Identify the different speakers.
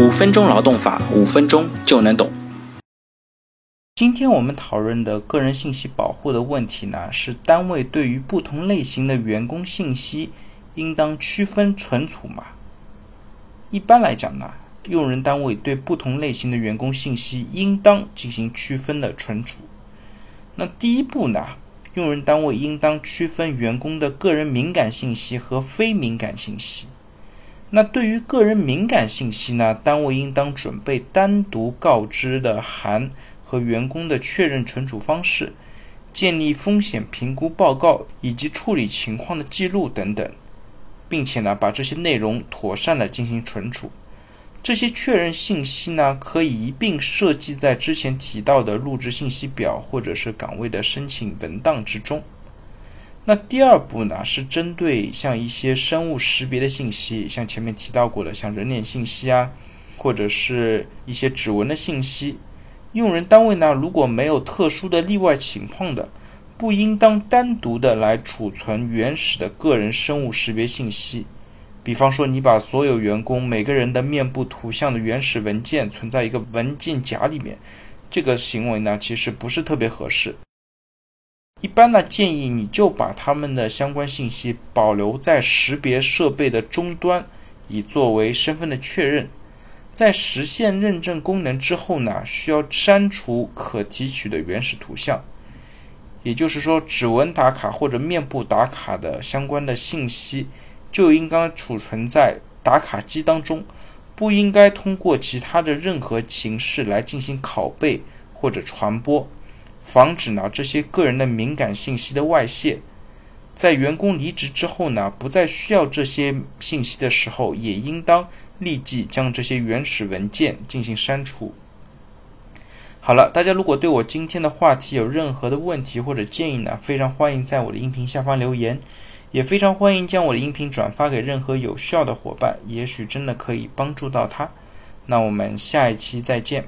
Speaker 1: 五分钟劳动法，五分钟就能懂。
Speaker 2: 今天我们讨论的个人信息保护的问题呢，是单位对于不同类型的员工信息应当区分存储吗？一般来讲呢，用人单位对不同类型的员工信息应当进行区分的存储。那第一步呢，用人单位应当区分员工的个人敏感信息和非敏感信息。那对于个人敏感信息呢，单位应当准备单独告知的函。和员工的确认存储方式，建立风险评估报告以及处理情况的记录等等，并且呢，把这些内容妥善的进行存储。这些确认信息呢，可以一并设计在之前提到的入职信息表或者是岗位的申请文档之中。那第二步呢，是针对像一些生物识别的信息，像前面提到过的，像人脸信息啊，或者是一些指纹的信息。用人单位呢，如果没有特殊的例外情况的，不应当单独的来储存原始的个人生物识别信息。比方说，你把所有员工每个人的面部图像的原始文件存在一个文件夹里面，这个行为呢，其实不是特别合适。一般呢，建议你就把他们的相关信息保留在识别设备的终端，以作为身份的确认。在实现认证功能之后呢，需要删除可提取的原始图像，也就是说，指纹打卡或者面部打卡的相关的信息就应该储存在打卡机当中，不应该通过其他的任何形式来进行拷贝或者传播，防止呢这些个人的敏感信息的外泄。在员工离职之后呢，不再需要这些信息的时候，也应当。立即将这些原始文件进行删除。好了，大家如果对我今天的话题有任何的问题或者建议呢，非常欢迎在我的音频下方留言，也非常欢迎将我的音频转发给任何有效的伙伴，也许真的可以帮助到他。那我们下一期再见。